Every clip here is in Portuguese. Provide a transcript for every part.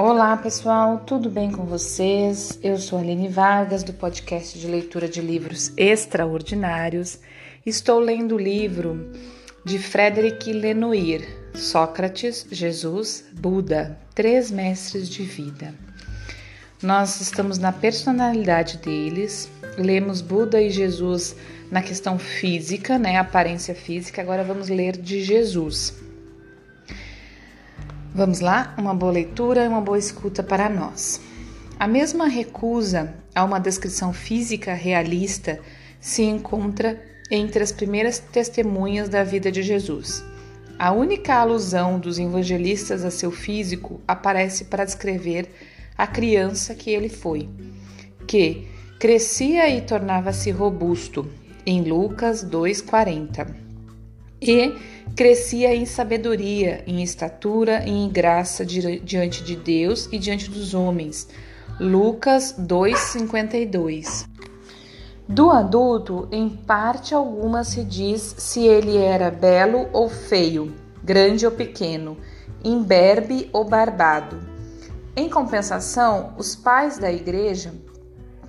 Olá pessoal, tudo bem com vocês? Eu sou Aline Vargas do podcast de leitura de livros extraordinários. Estou lendo o livro de Frederic Lenoir, Sócrates, Jesus, Buda, Três Mestres de Vida. Nós estamos na personalidade deles, lemos Buda e Jesus na questão física, né, aparência física. Agora vamos ler de Jesus. Vamos lá? Uma boa leitura e uma boa escuta para nós. A mesma recusa a uma descrição física realista se encontra entre as primeiras testemunhas da vida de Jesus. A única alusão dos evangelistas a seu físico aparece para descrever a criança que ele foi, que crescia e tornava-se robusto, em Lucas 2,40, e crescia em sabedoria, em estatura e em graça diante de Deus e diante dos homens. Lucas 2:52. Do adulto, em parte alguma se diz se ele era belo ou feio, grande ou pequeno, imberbe ou barbado. Em compensação, os pais da igreja,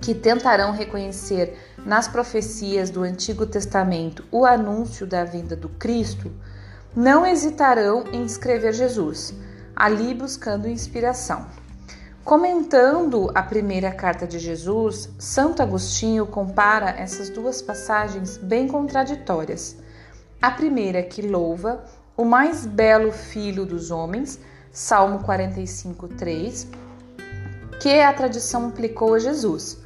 que tentarão reconhecer nas profecias do Antigo Testamento o anúncio da vinda do Cristo, não hesitarão em escrever Jesus, ali buscando inspiração. Comentando a primeira carta de Jesus, Santo Agostinho compara essas duas passagens bem contraditórias. A primeira que louva o mais belo filho dos homens, Salmo 45, 3, que a tradição aplicou a Jesus.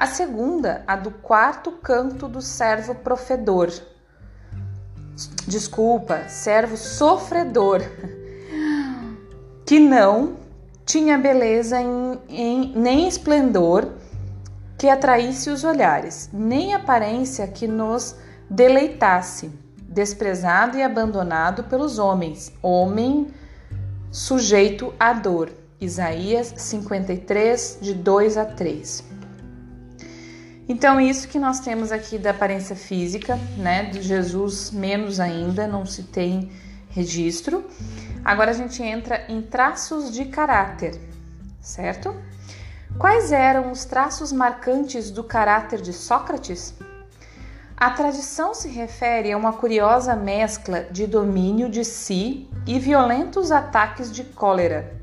A segunda, a do quarto canto do servo profedor, desculpa, servo sofredor, que não tinha beleza em, em, nem esplendor que atraísse os olhares, nem aparência que nos deleitasse, desprezado e abandonado pelos homens, homem sujeito à dor. Isaías 53, de 2 a 3. Então, isso que nós temos aqui da aparência física, né? De Jesus, menos ainda, não se tem registro. Agora a gente entra em traços de caráter, certo? Quais eram os traços marcantes do caráter de Sócrates? A tradição se refere a uma curiosa mescla de domínio de si e violentos ataques de cólera.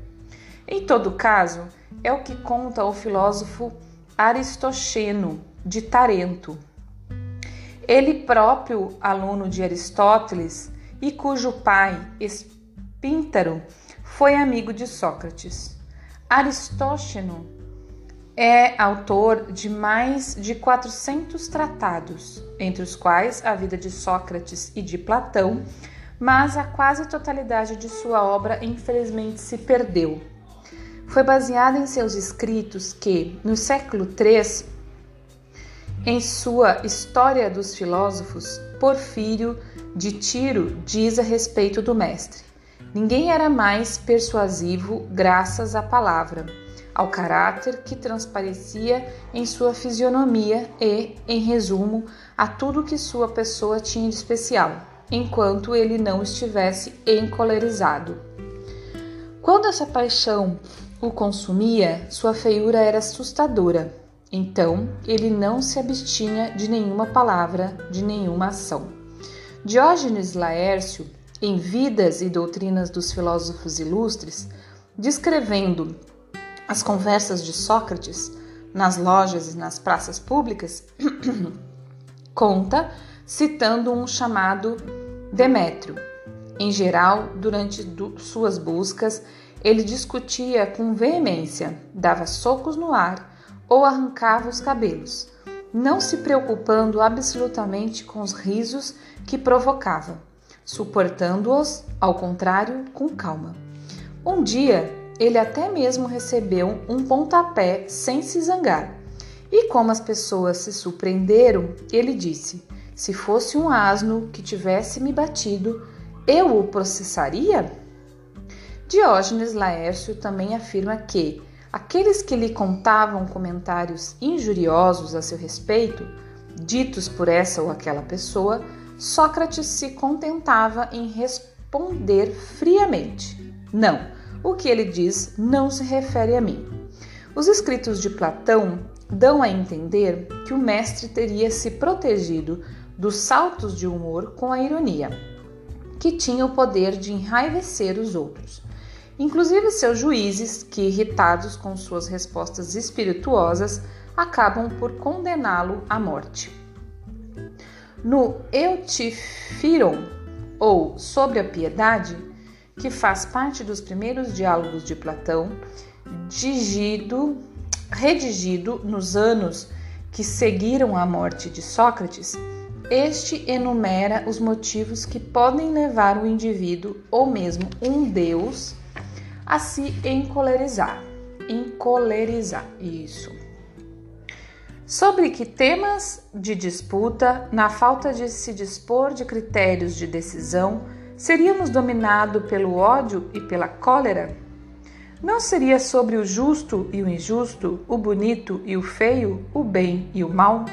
Em todo caso, é o que conta o filósofo Aristoxeno de Tarento. Ele próprio aluno de Aristóteles e cujo pai, Espíntaro, foi amigo de Sócrates. Aristóxeno é autor de mais de 400 tratados, entre os quais a vida de Sócrates e de Platão, mas a quase totalidade de sua obra infelizmente se perdeu. Foi baseada em seus escritos que, no século III, em sua História dos Filósofos, Porfírio de Tiro diz a respeito do mestre: Ninguém era mais persuasivo graças à palavra, ao caráter que transparecia em sua fisionomia e, em resumo, a tudo que sua pessoa tinha de especial, enquanto ele não estivesse encolerizado. Quando essa paixão o consumia, sua feiura era assustadora então, ele não se abstinha de nenhuma palavra, de nenhuma ação. Diógenes Laércio, em Vidas e Doutrinas dos Filósofos Ilustres, descrevendo as conversas de Sócrates nas lojas e nas praças públicas, conta citando um chamado Demétrio. Em geral, durante suas buscas, ele discutia com veemência, dava socos no ar ou arrancava os cabelos, não se preocupando absolutamente com os risos que provocava, suportando-os, ao contrário, com calma. Um dia, ele até mesmo recebeu um pontapé sem se zangar. E como as pessoas se surpreenderam, ele disse: Se fosse um asno que tivesse me batido, eu o processaria? Diógenes Laércio também afirma que, Aqueles que lhe contavam comentários injuriosos a seu respeito, ditos por essa ou aquela pessoa, Sócrates se contentava em responder friamente: Não, O que ele diz não se refere a mim. Os escritos de Platão dão a entender que o mestre teria se protegido dos saltos de humor com a ironia, que tinha o poder de enraivecer os outros. Inclusive seus juízes, que irritados com suas respostas espirituosas, acabam por condená-lo à morte. No Eutifiron, ou Sobre a Piedade, que faz parte dos primeiros diálogos de Platão, digido, redigido nos anos que seguiram a morte de Sócrates, este enumera os motivos que podem levar o indivíduo ou mesmo um deus a se encolerizar. Encolerizar, isso. Sobre que temas de disputa, na falta de se dispor de critérios de decisão, seríamos dominados pelo ódio e pela cólera? Não seria sobre o justo e o injusto, o bonito e o feio, o bem e o mal?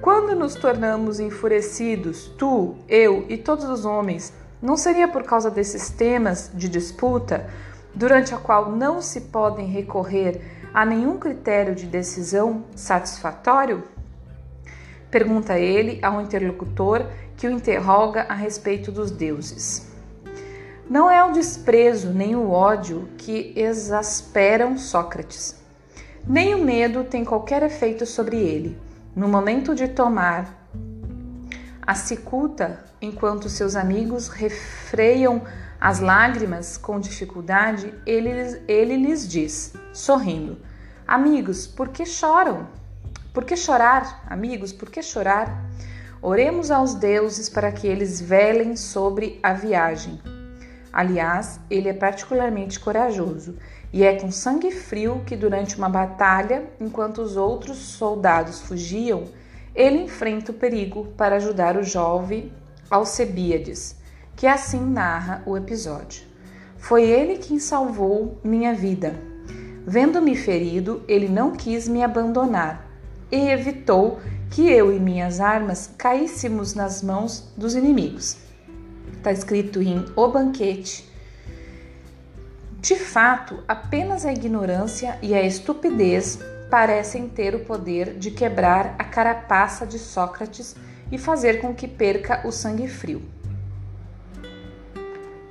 Quando nos tornamos enfurecidos, tu, eu e todos os homens, não seria por causa desses temas de disputa, durante a qual não se podem recorrer a nenhum critério de decisão satisfatório? Pergunta ele ao interlocutor que o interroga a respeito dos deuses. Não é o desprezo nem o ódio que exasperam Sócrates. Nem o medo tem qualquer efeito sobre ele. No momento de tomar a cicuta, enquanto seus amigos refreiam as lágrimas com dificuldade, ele, ele lhes diz, sorrindo: Amigos, por que choram? Por que chorar, amigos? Por que chorar? Oremos aos deuses para que eles velem sobre a viagem. Aliás, ele é particularmente corajoso e é com sangue frio que, durante uma batalha, enquanto os outros soldados fugiam, ele enfrenta o perigo para ajudar o jovem Alcebíades, que assim narra o episódio. Foi ele quem salvou minha vida. Vendo-me ferido, ele não quis me abandonar e evitou que eu e minhas armas caíssemos nas mãos dos inimigos. Está escrito em O Banquete, de fato, apenas a ignorância e a estupidez parecem ter o poder de quebrar a carapaça de Sócrates e fazer com que perca o sangue frio.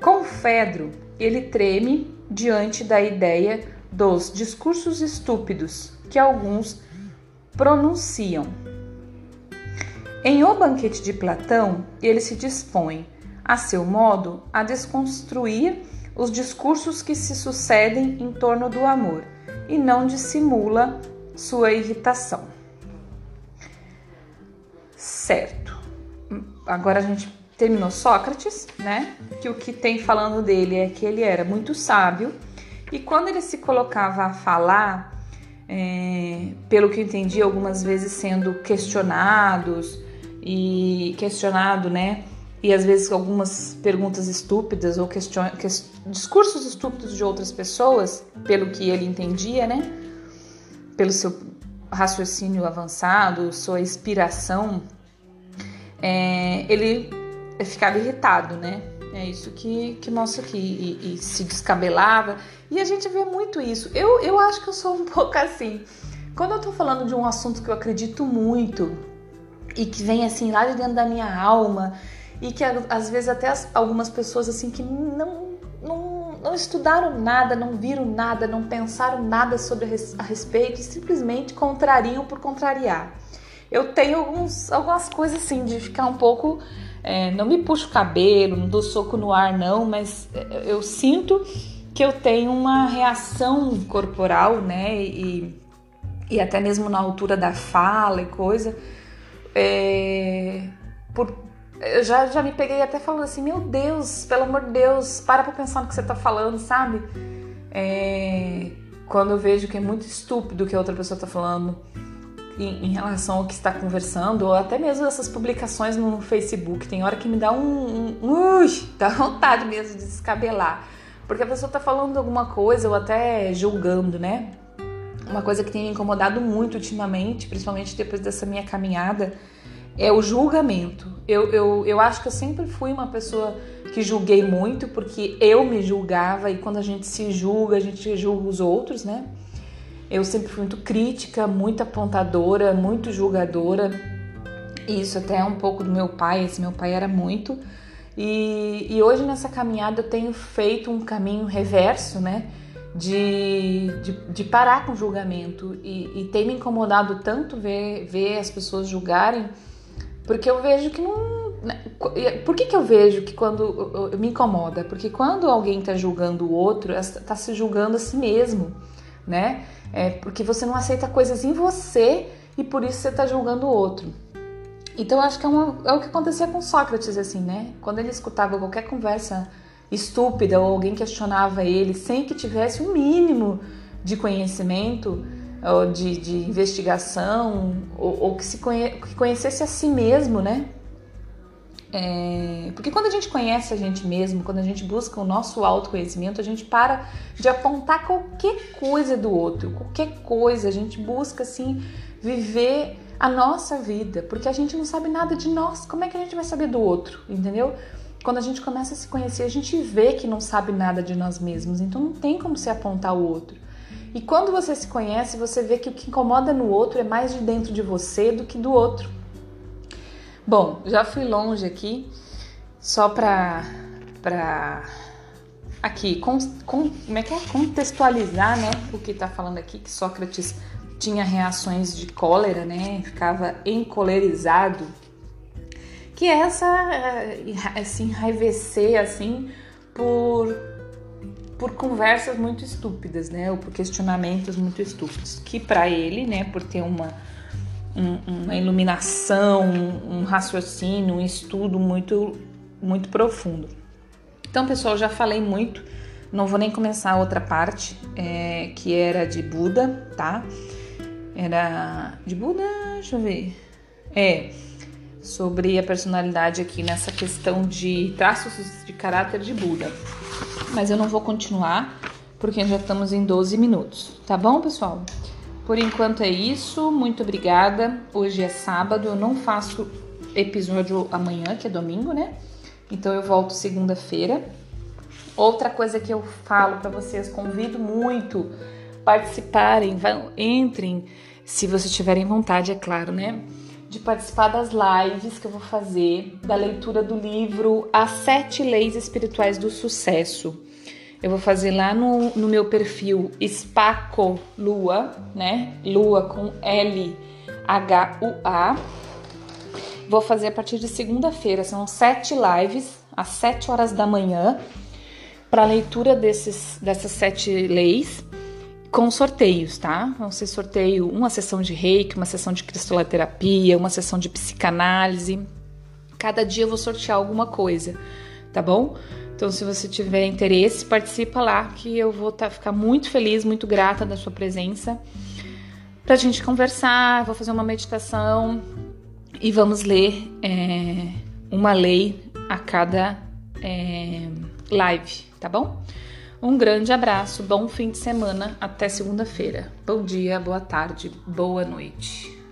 Com Fedro, ele treme diante da ideia dos discursos estúpidos que alguns pronunciam. Em O Banquete de Platão, ele se dispõe, a seu modo, a desconstruir os discursos que se sucedem em torno do amor e não dissimula sua irritação. Certo. Agora a gente terminou Sócrates, né? Que o que tem falando dele é que ele era muito sábio e quando ele se colocava a falar, é, pelo que eu entendi, algumas vezes sendo questionados e questionado, né? e às vezes algumas perguntas estúpidas ou question... discursos estúpidos de outras pessoas, pelo que ele entendia, né? Pelo seu raciocínio avançado, sua inspiração, é... ele ficava irritado, né? É isso que, que mostra aqui. E, e, se descabelava. E a gente vê muito isso. Eu, eu acho que eu sou um pouco assim. Quando eu tô falando de um assunto que eu acredito muito e que vem assim lá de dentro da minha alma e que às vezes até as, algumas pessoas assim que não, não, não estudaram nada, não viram nada, não pensaram nada sobre a respeito e simplesmente contrariam por contrariar. Eu tenho alguns, algumas coisas assim de ficar um pouco. É, não me puxo o cabelo, não dou soco no ar, não, mas é, eu sinto que eu tenho uma reação corporal, né? E, e até mesmo na altura da fala e coisa, é, por, eu já, já me peguei até falando assim, meu Deus, pelo amor de Deus, para pra pensar no que você tá falando, sabe? É, quando eu vejo que é muito estúpido o que a outra pessoa tá falando em, em, relação ao que está conversando, ou até mesmo essas publicações no Facebook, tem hora que me dá um, um, ui, dá vontade mesmo de descabelar. Porque a pessoa tá falando alguma coisa ou até julgando, né? Uma coisa que tem me incomodado muito ultimamente, principalmente depois dessa minha caminhada, é o julgamento. Eu, eu, eu acho que eu sempre fui uma pessoa que julguei muito, porque eu me julgava e quando a gente se julga, a gente julga os outros, né? Eu sempre fui muito crítica, muito apontadora, muito julgadora. Isso até é um pouco do meu pai, esse meu pai era muito. E, e hoje nessa caminhada eu tenho feito um caminho reverso, né? De, de, de parar com o julgamento. E, e tem me incomodado tanto ver, ver as pessoas julgarem, porque eu vejo que não. Né, por que, que eu vejo que quando me incomoda? Porque quando alguém está julgando o outro, está se julgando a si mesmo, né? É porque você não aceita coisas em você e por isso você está julgando o outro. Então acho que é, uma, é, o que acontecia com Sócrates, assim, né? Quando ele escutava qualquer conversa estúpida ou alguém questionava ele sem que tivesse um mínimo de conhecimento ou de, de investigação ou, ou que se conhe, que conhecesse a si mesmo, né? É, porque quando a gente conhece a gente mesmo, quando a gente busca o nosso autoconhecimento, a gente para de apontar qualquer coisa do outro, qualquer coisa, a gente busca assim viver a nossa vida, porque a gente não sabe nada de nós, como é que a gente vai saber do outro, entendeu? Quando a gente começa a se conhecer, a gente vê que não sabe nada de nós mesmos, então não tem como se apontar o outro. E quando você se conhece, você vê que o que incomoda no outro é mais de dentro de você do que do outro. Bom, já fui longe aqui, só para para aqui com, com, como é que é? Contextualizar, né, o que está falando aqui que Sócrates tinha reações de cólera, né, ficava encolerizado, que é essa assim enraivecer assim por por conversas muito estúpidas, né, ou por questionamentos muito estúpidos, que para ele, né, por ter uma um, uma iluminação, um raciocínio, um estudo muito, muito profundo. Então, pessoal, já falei muito, não vou nem começar a outra parte, é, que era de Buda, tá? Era de Buda, deixa eu ver. É, sobre a personalidade aqui nessa questão de traços de caráter de Buda. Mas eu não vou continuar, porque já estamos em 12 minutos, tá bom, pessoal? Por enquanto é isso, muito obrigada. Hoje é sábado, eu não faço episódio amanhã, que é domingo, né? Então eu volto segunda-feira. Outra coisa que eu falo para vocês, convido muito participarem, vão, entrem, se vocês tiverem vontade, é claro, né? De participar das lives que eu vou fazer, da leitura do livro As Sete Leis Espirituais do Sucesso. Eu vou fazer lá no, no meu perfil Spaco Lua, né? Lua com L-H-U-A. Vou fazer a partir de segunda-feira. São sete lives às sete horas da manhã para leitura desses, dessas sete leis com sorteios, tá? Vão ser sorteio uma sessão de reiki, uma sessão de cristaloterapia, uma sessão de psicanálise. Cada dia eu vou sortear alguma coisa, tá bom? Então, se você tiver interesse, participa lá que eu vou tá, ficar muito feliz, muito grata da sua presença. Pra gente conversar, vou fazer uma meditação e vamos ler é, uma lei a cada é, live, tá bom? Um grande abraço, bom fim de semana, até segunda-feira. Bom dia, boa tarde, boa noite.